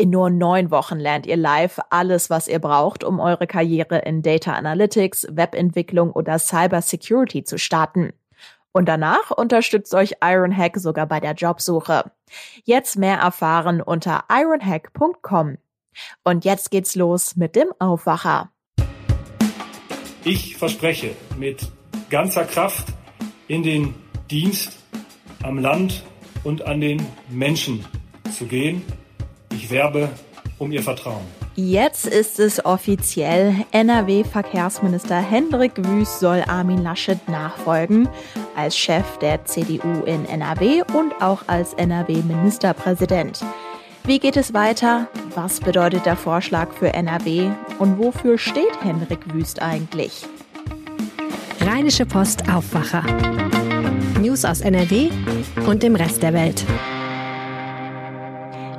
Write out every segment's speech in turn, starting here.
In nur neun Wochen lernt ihr live alles, was ihr braucht, um eure Karriere in Data Analytics, Webentwicklung oder Cyber Security zu starten. Und danach unterstützt euch Ironhack sogar bei der Jobsuche. Jetzt mehr erfahren unter ironhack.com. Und jetzt geht's los mit dem Aufwacher. Ich verspreche mit ganzer Kraft in den Dienst am Land und an den Menschen zu gehen. Ich werbe um Ihr Vertrauen. Jetzt ist es offiziell. NRW-Verkehrsminister Hendrik Wüst soll Armin Laschet nachfolgen als Chef der CDU in NRW und auch als NRW-Ministerpräsident. Wie geht es weiter? Was bedeutet der Vorschlag für NRW? Und wofür steht Hendrik Wüst eigentlich? Rheinische Post Aufwacher. News aus NRW und dem Rest der Welt.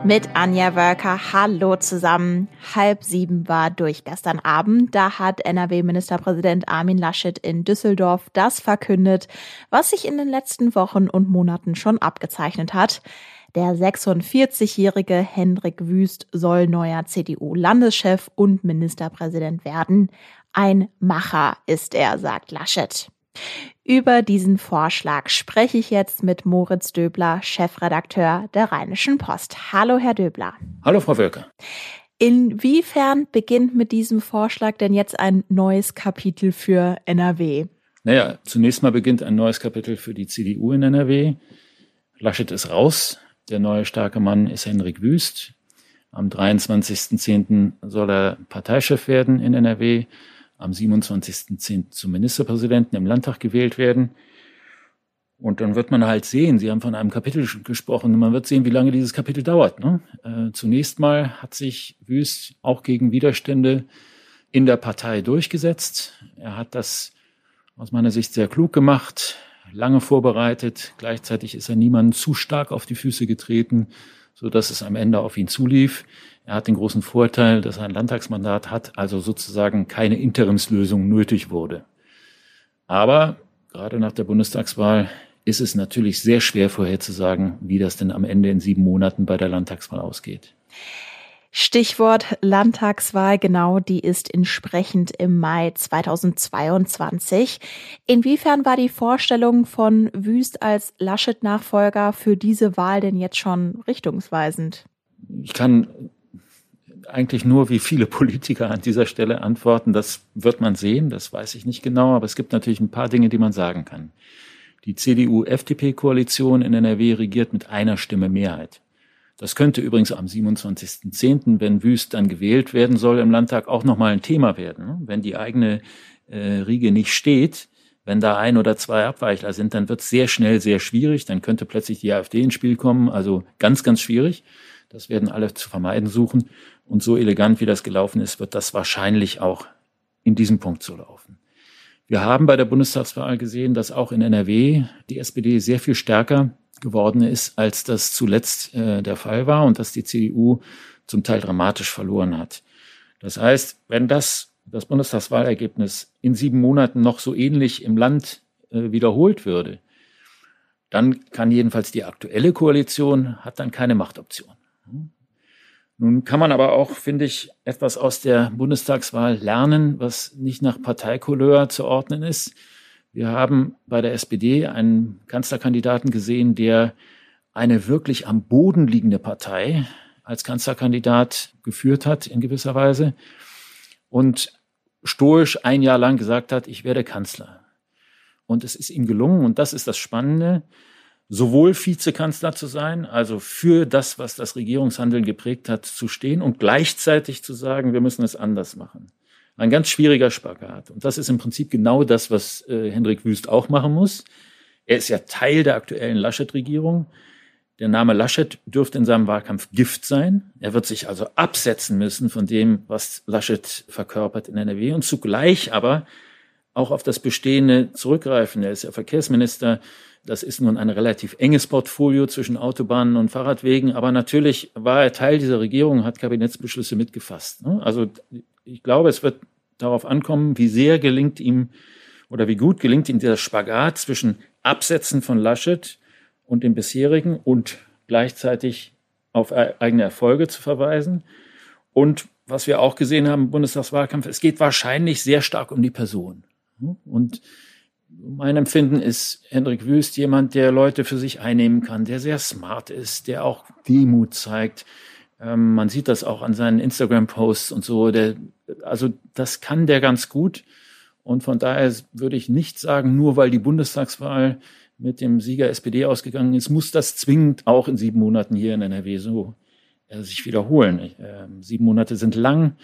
Mit Anja Wölker. Hallo zusammen. Halb sieben war durch gestern Abend. Da hat NRW-Ministerpräsident Armin Laschet in Düsseldorf das verkündet, was sich in den letzten Wochen und Monaten schon abgezeichnet hat. Der 46-jährige Hendrik Wüst soll neuer CDU-Landeschef und Ministerpräsident werden. Ein Macher ist er, sagt Laschet. Über diesen Vorschlag spreche ich jetzt mit Moritz Döbler, Chefredakteur der Rheinischen Post. Hallo, Herr Döbler. Hallo, Frau Wölker. Inwiefern beginnt mit diesem Vorschlag denn jetzt ein neues Kapitel für NRW? Naja, zunächst mal beginnt ein neues Kapitel für die CDU in NRW. Laschet ist raus. Der neue starke Mann ist Henrik Wüst. Am 23.10. soll er Parteichef werden in NRW am 27.10. zum Ministerpräsidenten im Landtag gewählt werden. Und dann wird man halt sehen, Sie haben von einem Kapitel gesprochen, man wird sehen, wie lange dieses Kapitel dauert. Ne? Äh, zunächst mal hat sich Wüst auch gegen Widerstände in der Partei durchgesetzt. Er hat das aus meiner Sicht sehr klug gemacht, lange vorbereitet. Gleichzeitig ist er niemandem zu stark auf die Füße getreten, so dass es am Ende auf ihn zulief. Er hat den großen Vorteil, dass er ein Landtagsmandat hat, also sozusagen keine Interimslösung nötig wurde. Aber gerade nach der Bundestagswahl ist es natürlich sehr schwer vorherzusagen, wie das denn am Ende in sieben Monaten bei der Landtagswahl ausgeht. Stichwort Landtagswahl, genau, die ist entsprechend im Mai 2022. Inwiefern war die Vorstellung von Wüst als Laschet-Nachfolger für diese Wahl denn jetzt schon richtungsweisend? Ich kann eigentlich nur wie viele Politiker an dieser Stelle antworten. Das wird man sehen, das weiß ich nicht genau, aber es gibt natürlich ein paar Dinge, die man sagen kann. Die CDU-FDP-Koalition in NRW regiert mit einer Stimme Mehrheit. Das könnte übrigens am 27.10., wenn Wüst dann gewählt werden soll im Landtag, auch nochmal ein Thema werden. Ne? Wenn die eigene äh, Riege nicht steht, wenn da ein oder zwei Abweichler sind, dann wird es sehr schnell sehr schwierig. Dann könnte plötzlich die AfD ins Spiel kommen. Also ganz, ganz schwierig. Das werden alle zu vermeiden suchen. Und so elegant, wie das gelaufen ist, wird das wahrscheinlich auch in diesem Punkt so laufen. Wir haben bei der Bundestagswahl gesehen, dass auch in NRW die SPD sehr viel stärker geworden ist, als das zuletzt äh, der Fall war und dass die CDU zum Teil dramatisch verloren hat. Das heißt, wenn das, das Bundestagswahlergebnis in sieben Monaten noch so ähnlich im Land äh, wiederholt würde, dann kann jedenfalls die aktuelle Koalition, hat dann keine Machtoption. Nun kann man aber auch, finde ich, etwas aus der Bundestagswahl lernen, was nicht nach Parteikouleur zu ordnen ist. Wir haben bei der SPD einen Kanzlerkandidaten gesehen, der eine wirklich am Boden liegende Partei als Kanzlerkandidat geführt hat in gewisser Weise und stoisch ein Jahr lang gesagt hat, ich werde Kanzler. Und es ist ihm gelungen, und das ist das Spannende, sowohl Vizekanzler zu sein, also für das, was das Regierungshandeln geprägt hat, zu stehen und gleichzeitig zu sagen, wir müssen es anders machen. Ein ganz schwieriger Spagat. Und das ist im Prinzip genau das, was äh, Hendrik Wüst auch machen muss. Er ist ja Teil der aktuellen Laschet-Regierung. Der Name Laschet dürfte in seinem Wahlkampf Gift sein. Er wird sich also absetzen müssen von dem, was Laschet verkörpert in NRW und zugleich aber auch auf das Bestehende zurückgreifen. Er ist ja Verkehrsminister. Das ist nun ein relativ enges Portfolio zwischen Autobahnen und Fahrradwegen. Aber natürlich war er Teil dieser Regierung, hat Kabinettsbeschlüsse mitgefasst. Ne? Also ich glaube, es wird darauf ankommen, wie sehr gelingt ihm oder wie gut gelingt ihm der Spagat zwischen Absetzen von Laschet und dem bisherigen und gleichzeitig auf eigene Erfolge zu verweisen. Und was wir auch gesehen haben im Bundestagswahlkampf, es geht wahrscheinlich sehr stark um die Person. Und mein Empfinden ist Hendrik Wüst jemand, der Leute für sich einnehmen kann, der sehr smart ist, der auch Demut zeigt. Ähm, man sieht das auch an seinen Instagram-Posts und so. Der, also das kann der ganz gut. Und von daher würde ich nicht sagen, nur weil die Bundestagswahl mit dem Sieger SPD ausgegangen ist, muss das zwingend auch in sieben Monaten hier in NRW so äh, sich wiederholen. Äh, sieben Monate sind lang.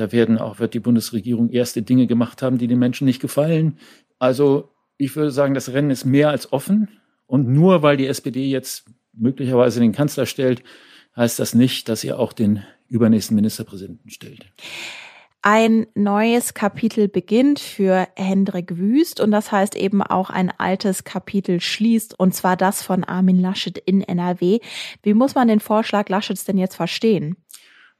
Da werden auch, wird die Bundesregierung erste Dinge gemacht haben, die den Menschen nicht gefallen. Also ich würde sagen, das Rennen ist mehr als offen. Und nur weil die SPD jetzt möglicherweise den Kanzler stellt, heißt das nicht, dass ihr auch den übernächsten Ministerpräsidenten stellt. Ein neues Kapitel beginnt für Hendrik Wüst und das heißt eben auch ein altes Kapitel schließt und zwar das von Armin Laschet in NRW. Wie muss man den Vorschlag Laschets denn jetzt verstehen?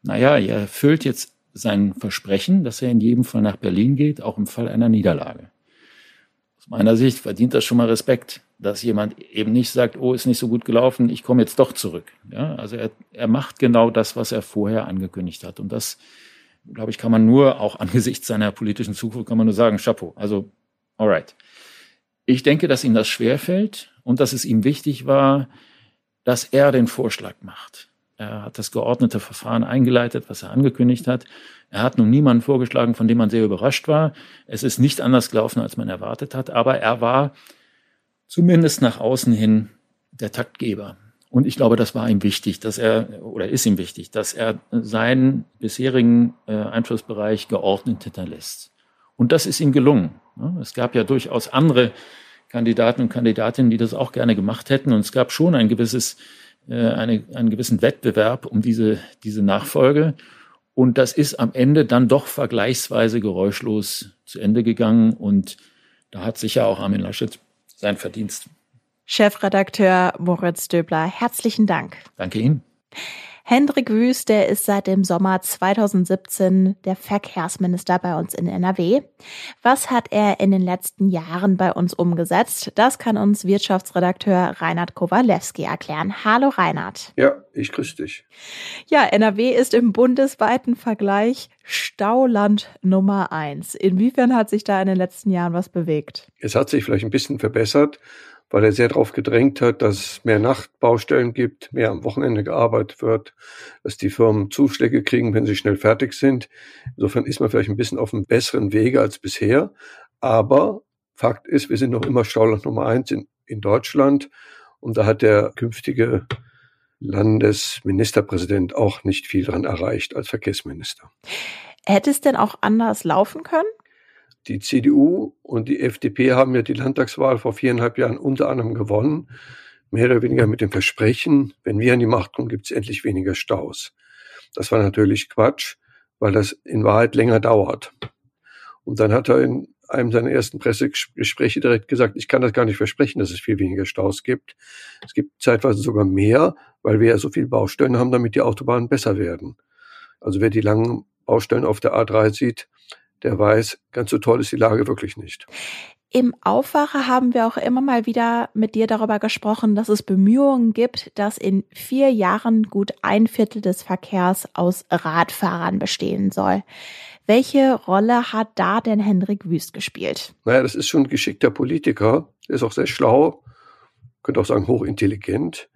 Naja, er erfüllt jetzt sein Versprechen, dass er in jedem Fall nach Berlin geht, auch im Fall einer Niederlage. Aus meiner Sicht verdient das schon mal Respekt, dass jemand eben nicht sagt, oh, ist nicht so gut gelaufen, ich komme jetzt doch zurück. Ja, also er, er macht genau das, was er vorher angekündigt hat. Und das glaube ich, kann man nur, auch angesichts seiner politischen Zukunft, kann man nur sagen, Chapeau. Also, alright. Ich denke, dass ihm das schwerfällt und dass es ihm wichtig war, dass er den Vorschlag macht. Er hat das geordnete Verfahren eingeleitet, was er angekündigt hat. Er hat nun niemanden vorgeschlagen, von dem man sehr überrascht war. Es ist nicht anders gelaufen, als man erwartet hat, aber er war zumindest nach außen hin der Taktgeber. Und ich glaube, das war ihm wichtig, dass er, oder ist ihm wichtig, dass er seinen bisherigen äh, Einflussbereich geordnet hinterlässt. Und das ist ihm gelungen. Es gab ja durchaus andere Kandidaten und Kandidatinnen, die das auch gerne gemacht hätten. Und es gab schon ein gewisses, eine, einen gewissen Wettbewerb um diese, diese Nachfolge. Und das ist am Ende dann doch vergleichsweise geräuschlos zu Ende gegangen. Und da hat sicher auch Armin Laschet sein Verdienst Chefredakteur Moritz Döbler, herzlichen Dank. Danke Ihnen. Hendrik Wüst, der ist seit dem Sommer 2017 der Verkehrsminister bei uns in NRW. Was hat er in den letzten Jahren bei uns umgesetzt? Das kann uns Wirtschaftsredakteur Reinhard Kowalewski erklären. Hallo Reinhard. Ja, ich grüße dich. Ja, NRW ist im bundesweiten Vergleich Stauland Nummer eins. Inwiefern hat sich da in den letzten Jahren was bewegt? Es hat sich vielleicht ein bisschen verbessert weil er sehr darauf gedrängt hat, dass es mehr Nachtbaustellen gibt, mehr am Wochenende gearbeitet wird, dass die Firmen Zuschläge kriegen, wenn sie schnell fertig sind. Insofern ist man vielleicht ein bisschen auf einem besseren Wege als bisher. Aber Fakt ist, wir sind noch immer Stauland Nummer eins in, in Deutschland. Und da hat der künftige Landesministerpräsident auch nicht viel dran erreicht als Verkehrsminister. Hätte es denn auch anders laufen können? Die CDU und die FDP haben ja die Landtagswahl vor viereinhalb Jahren unter anderem gewonnen, mehr oder weniger mit dem Versprechen, wenn wir an die Macht kommen, gibt es endlich weniger Staus. Das war natürlich Quatsch, weil das in Wahrheit länger dauert. Und dann hat er in einem seiner ersten Pressegespräche direkt gesagt, ich kann das gar nicht versprechen, dass es viel weniger Staus gibt. Es gibt zeitweise sogar mehr, weil wir ja so viele Baustellen haben, damit die Autobahnen besser werden. Also wer die langen Baustellen auf der A3 sieht, der weiß, ganz so toll ist die Lage wirklich nicht. Im Aufwacher haben wir auch immer mal wieder mit dir darüber gesprochen, dass es Bemühungen gibt, dass in vier Jahren gut ein Viertel des Verkehrs aus Radfahrern bestehen soll. Welche Rolle hat da denn Hendrik Wüst gespielt? Naja, das ist schon ein geschickter Politiker. Er ist auch sehr schlau, könnte auch sagen hochintelligent.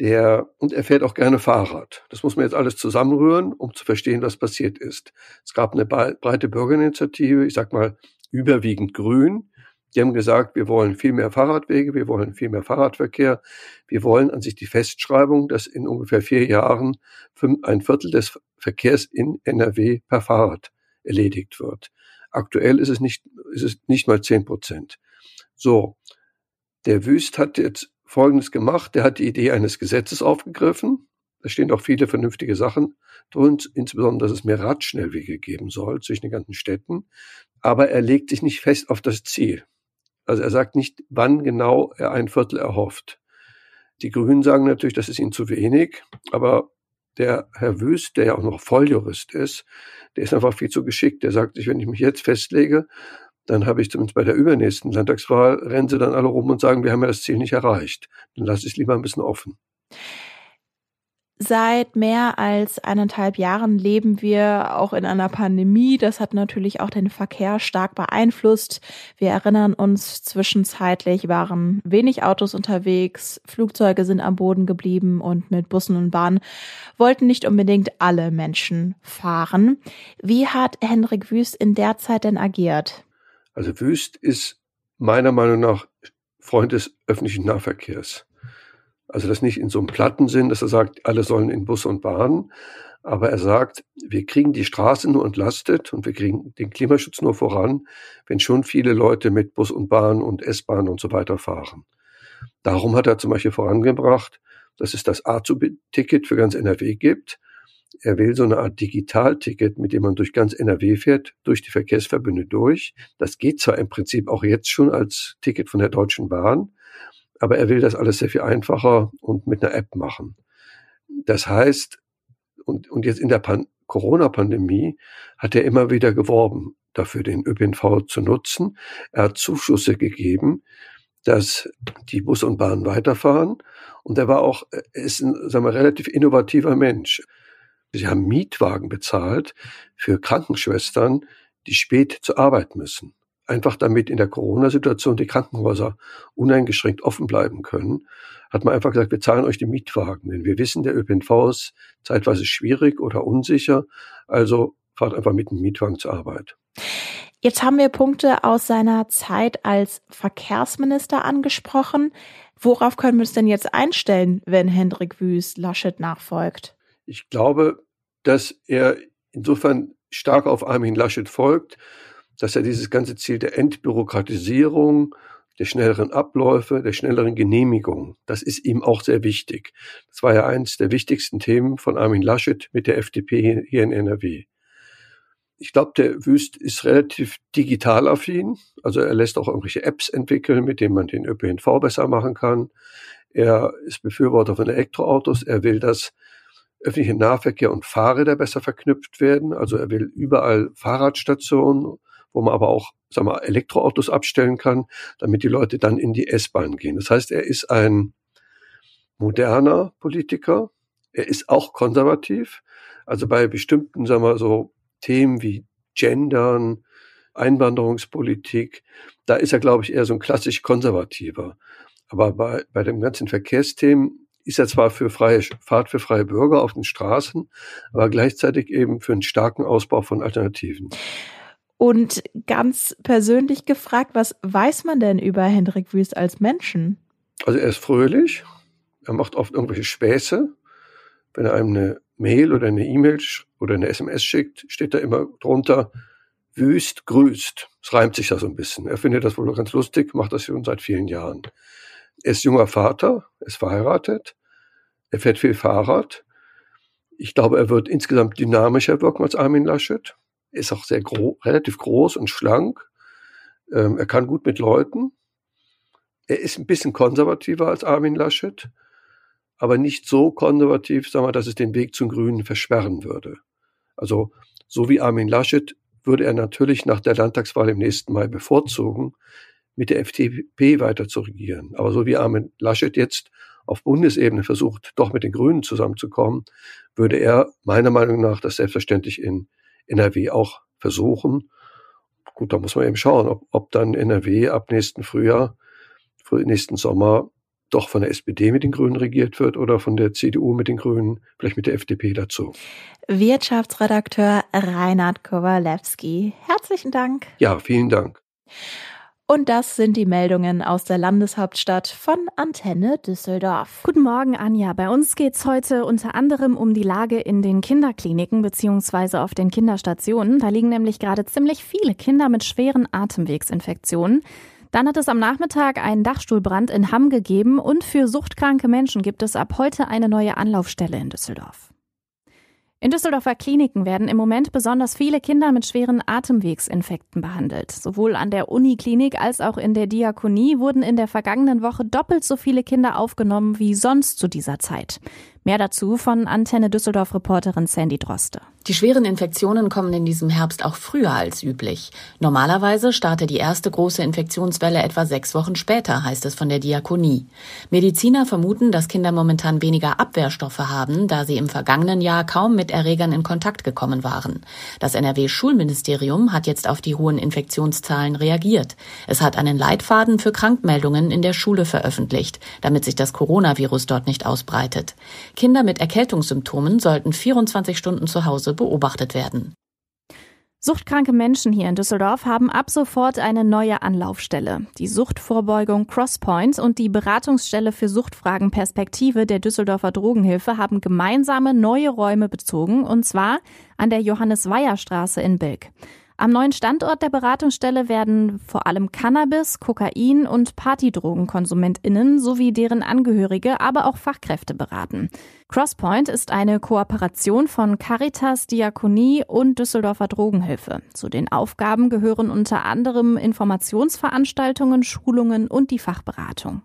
Der, und er fährt auch gerne Fahrrad. Das muss man jetzt alles zusammenrühren, um zu verstehen, was passiert ist. Es gab eine breite Bürgerinitiative, ich sag mal überwiegend grün. Die haben gesagt, wir wollen viel mehr Fahrradwege, wir wollen viel mehr Fahrradverkehr. Wir wollen an sich die Festschreibung, dass in ungefähr vier Jahren ein Viertel des Verkehrs in NRW per Fahrrad erledigt wird. Aktuell ist es nicht, ist es nicht mal zehn Prozent. So. Der Wüst hat jetzt Folgendes gemacht. Der hat die Idee eines Gesetzes aufgegriffen. Da stehen auch viele vernünftige Sachen drin, insbesondere, dass es mehr Radschnellwege geben soll zwischen den ganzen Städten. aber er legt sich nicht fest auf das Ziel. Also er sagt nicht, wann genau er ein Viertel erhofft. Die Grünen sagen natürlich, das ist ihnen zu wenig, aber der Herr Wüst, der ja auch noch Volljurist ist, der ist einfach viel zu geschickt. Der sagt sich, wenn ich mich jetzt festlege, dann habe ich zumindest bei der übernächsten Landtagswahl, rennen sie dann alle rum und sagen, wir haben ja das Ziel nicht erreicht. Dann lasse ich es lieber ein bisschen offen. Seit mehr als eineinhalb Jahren leben wir auch in einer Pandemie. Das hat natürlich auch den Verkehr stark beeinflusst. Wir erinnern uns, zwischenzeitlich waren wenig Autos unterwegs, Flugzeuge sind am Boden geblieben und mit Bussen und Bahnen wollten nicht unbedingt alle Menschen fahren. Wie hat Hendrik Wüst in der Zeit denn agiert? Also Wüst ist meiner Meinung nach Freund des öffentlichen Nahverkehrs. Also das nicht in so einem platten Sinn, dass er sagt, alle sollen in Bus und Bahn, aber er sagt, wir kriegen die Straße nur entlastet und wir kriegen den Klimaschutz nur voran, wenn schon viele Leute mit Bus und Bahn und S-Bahn und so weiter fahren. Darum hat er zum Beispiel vorangebracht, dass es das A-Ticket für ganz NRW gibt. Er will so eine Art Digitalticket, mit dem man durch ganz NRW fährt, durch die Verkehrsverbünde durch. Das geht zwar im Prinzip auch jetzt schon als Ticket von der Deutschen Bahn, aber er will das alles sehr viel einfacher und mit einer App machen. Das heißt, und, und jetzt in der Corona-Pandemie hat er immer wieder geworben, dafür den ÖPNV zu nutzen. Er hat Zuschüsse gegeben, dass die Bus und Bahn weiterfahren. Und er war auch, er ist ein sagen wir, relativ innovativer Mensch. Sie haben Mietwagen bezahlt für Krankenschwestern, die spät zur Arbeit müssen einfach damit in der Corona-Situation die Krankenhäuser uneingeschränkt offen bleiben können, hat man einfach gesagt, wir zahlen euch die Mietwagen. Denn wir wissen, der ÖPNV ist zeitweise schwierig oder unsicher. Also fahrt einfach mit dem Mietwagen zur Arbeit. Jetzt haben wir Punkte aus seiner Zeit als Verkehrsminister angesprochen. Worauf können wir uns denn jetzt einstellen, wenn Hendrik Wüst Laschet nachfolgt? Ich glaube, dass er insofern stark auf Armin Laschet folgt, dass er dieses ganze Ziel der Entbürokratisierung, der schnelleren Abläufe, der schnelleren Genehmigung, das ist ihm auch sehr wichtig. Das war ja eines der wichtigsten Themen von Armin Laschet mit der FDP hier in NRW. Ich glaube, der Wüst ist relativ digital affin. Also er lässt auch irgendwelche Apps entwickeln, mit denen man den ÖPNV besser machen kann. Er ist Befürworter von Elektroautos. Er will, dass öffentliche Nahverkehr und Fahrräder besser verknüpft werden. Also er will überall Fahrradstationen wo man aber auch sagen wir, Elektroautos abstellen kann, damit die Leute dann in die S-Bahn gehen. Das heißt, er ist ein moderner Politiker. Er ist auch konservativ. Also bei bestimmten, sagen wir so, Themen wie Gendern, Einwanderungspolitik, da ist er, glaube ich, eher so ein klassisch konservativer. Aber bei, bei den ganzen Verkehrsthemen ist er zwar für freie Fahrt für freie Bürger auf den Straßen, aber gleichzeitig eben für einen starken Ausbau von Alternativen. Und ganz persönlich gefragt, was weiß man denn über Hendrik Wüst als Menschen? Also er ist fröhlich, er macht oft irgendwelche Späße. Wenn er einem eine Mail oder eine E-Mail oder eine SMS schickt, steht da immer drunter, Wüst grüßt. Es reimt sich da so ein bisschen. Er findet das wohl ganz lustig, macht das schon seit vielen Jahren. Er ist junger Vater, er ist verheiratet, er fährt viel Fahrrad. Ich glaube, er wird insgesamt dynamischer wirken als Armin Laschet ist auch sehr gro relativ groß und schlank. Ähm, er kann gut mit Leuten. Er ist ein bisschen konservativer als Armin Laschet, aber nicht so konservativ, sagen wir, dass es den Weg zum Grünen versperren würde. Also so wie Armin Laschet würde er natürlich nach der Landtagswahl im nächsten Mai bevorzugen, mit der FDP weiter zu regieren. Aber so wie Armin Laschet jetzt auf Bundesebene versucht, doch mit den Grünen zusammenzukommen, würde er meiner Meinung nach das selbstverständlich in NRW auch versuchen. Gut, da muss man eben schauen, ob, ob dann NRW ab nächsten Frühjahr, nächsten Sommer doch von der SPD mit den Grünen regiert wird oder von der CDU mit den Grünen, vielleicht mit der FDP dazu. Wirtschaftsredakteur Reinhard Kowalewski, herzlichen Dank. Ja, vielen Dank. Und das sind die Meldungen aus der Landeshauptstadt von Antenne Düsseldorf. Guten Morgen, Anja. Bei uns geht's heute unter anderem um die Lage in den Kinderkliniken bzw. auf den Kinderstationen. Da liegen nämlich gerade ziemlich viele Kinder mit schweren Atemwegsinfektionen. Dann hat es am Nachmittag einen Dachstuhlbrand in Hamm gegeben und für suchtkranke Menschen gibt es ab heute eine neue Anlaufstelle in Düsseldorf. In Düsseldorfer Kliniken werden im Moment besonders viele Kinder mit schweren Atemwegsinfekten behandelt. Sowohl an der Uniklinik als auch in der Diakonie wurden in der vergangenen Woche doppelt so viele Kinder aufgenommen wie sonst zu dieser Zeit. Mehr dazu von Antenne Düsseldorf-Reporterin Sandy Droste. Die schweren Infektionen kommen in diesem Herbst auch früher als üblich. Normalerweise startet die erste große Infektionswelle etwa sechs Wochen später, heißt es von der Diakonie. Mediziner vermuten, dass Kinder momentan weniger Abwehrstoffe haben, da sie im vergangenen Jahr kaum mit Erregern in Kontakt gekommen waren. Das NRW-Schulministerium hat jetzt auf die hohen Infektionszahlen reagiert. Es hat einen Leitfaden für Krankmeldungen in der Schule veröffentlicht, damit sich das Coronavirus dort nicht ausbreitet. Kinder mit Erkältungssymptomen sollten 24 Stunden zu Hause beobachtet werden. Suchtkranke Menschen hier in Düsseldorf haben ab sofort eine neue Anlaufstelle. Die Suchtvorbeugung Crosspoint und die Beratungsstelle für Suchtfragen Perspektive der Düsseldorfer Drogenhilfe haben gemeinsame neue Räume bezogen, und zwar an der Johannes-Weyer-Straße in Bilk. Am neuen Standort der Beratungsstelle werden vor allem Cannabis, Kokain und Partydrogenkonsumentinnen sowie deren Angehörige, aber auch Fachkräfte beraten. Crosspoint ist eine Kooperation von Caritas, Diakonie und Düsseldorfer Drogenhilfe. Zu den Aufgaben gehören unter anderem Informationsveranstaltungen, Schulungen und die Fachberatung.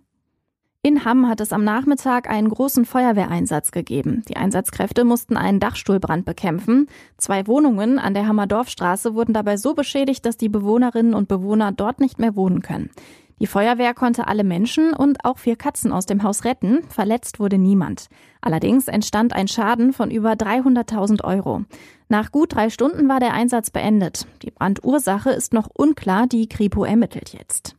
In Hamm hat es am Nachmittag einen großen Feuerwehreinsatz gegeben. Die Einsatzkräfte mussten einen Dachstuhlbrand bekämpfen. Zwei Wohnungen an der Hammerdorfstraße wurden dabei so beschädigt, dass die Bewohnerinnen und Bewohner dort nicht mehr wohnen können. Die Feuerwehr konnte alle Menschen und auch vier Katzen aus dem Haus retten. Verletzt wurde niemand. Allerdings entstand ein Schaden von über 300.000 Euro. Nach gut drei Stunden war der Einsatz beendet. Die Brandursache ist noch unklar. Die Kripo ermittelt jetzt.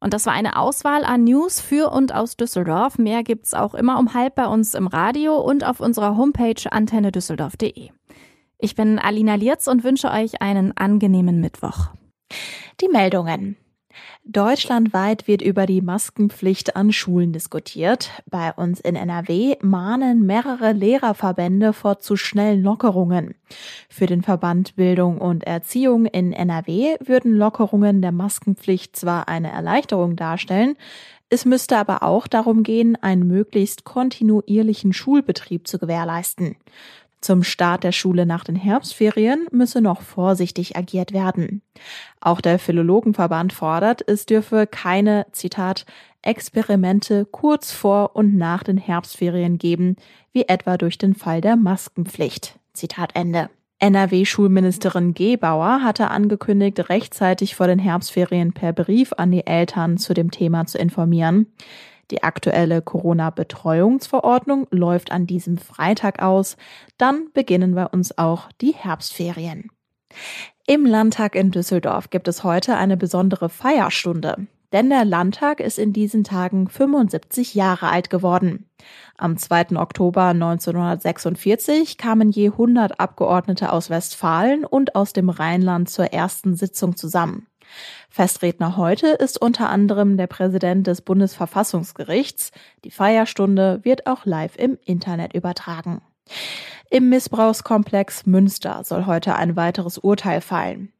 Und das war eine Auswahl an News für und aus Düsseldorf. Mehr gibt's auch immer um halb bei uns im Radio und auf unserer Homepage antennedüsseldorf.de. Ich bin Alina Lierz und wünsche euch einen angenehmen Mittwoch. Die Meldungen. Deutschlandweit wird über die Maskenpflicht an Schulen diskutiert. Bei uns in NRW mahnen mehrere Lehrerverbände vor zu schnellen Lockerungen. Für den Verband Bildung und Erziehung in NRW würden Lockerungen der Maskenpflicht zwar eine Erleichterung darstellen, es müsste aber auch darum gehen, einen möglichst kontinuierlichen Schulbetrieb zu gewährleisten. Zum Start der Schule nach den Herbstferien müsse noch vorsichtig agiert werden. Auch der Philologenverband fordert, es dürfe keine, Zitat, Experimente kurz vor und nach den Herbstferien geben, wie etwa durch den Fall der Maskenpflicht. Zitat Ende. NRW-Schulministerin Gebauer hatte angekündigt, rechtzeitig vor den Herbstferien per Brief an die Eltern zu dem Thema zu informieren. Die aktuelle Corona-Betreuungsverordnung läuft an diesem Freitag aus. Dann beginnen bei uns auch die Herbstferien. Im Landtag in Düsseldorf gibt es heute eine besondere Feierstunde. Denn der Landtag ist in diesen Tagen 75 Jahre alt geworden. Am 2. Oktober 1946 kamen je 100 Abgeordnete aus Westfalen und aus dem Rheinland zur ersten Sitzung zusammen. Festredner heute ist unter anderem der Präsident des Bundesverfassungsgerichts. Die Feierstunde wird auch live im Internet übertragen. Im Missbrauchskomplex Münster soll heute ein weiteres Urteil fallen.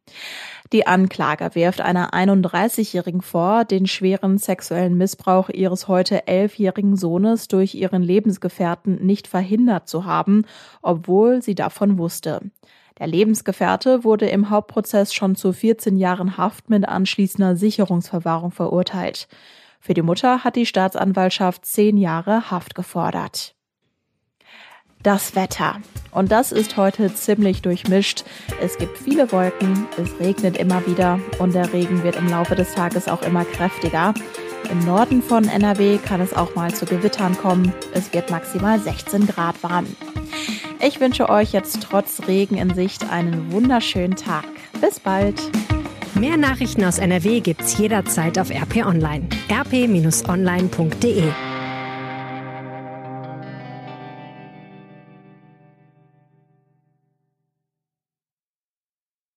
Die Anklage wirft einer 31-Jährigen vor, den schweren sexuellen Missbrauch ihres heute elfjährigen Sohnes durch ihren Lebensgefährten nicht verhindert zu haben, obwohl sie davon wusste. Der Lebensgefährte wurde im Hauptprozess schon zu 14 Jahren Haft mit anschließender Sicherungsverwahrung verurteilt. Für die Mutter hat die Staatsanwaltschaft zehn Jahre Haft gefordert. Das Wetter. Und das ist heute ziemlich durchmischt. Es gibt viele Wolken, es regnet immer wieder und der Regen wird im Laufe des Tages auch immer kräftiger. Im Norden von NRW kann es auch mal zu Gewittern kommen. Es wird maximal 16 Grad warm. Ich wünsche euch jetzt trotz Regen in Sicht einen wunderschönen Tag. Bis bald. Mehr Nachrichten aus NRW gibt's jederzeit auf RP Online. rp-online.de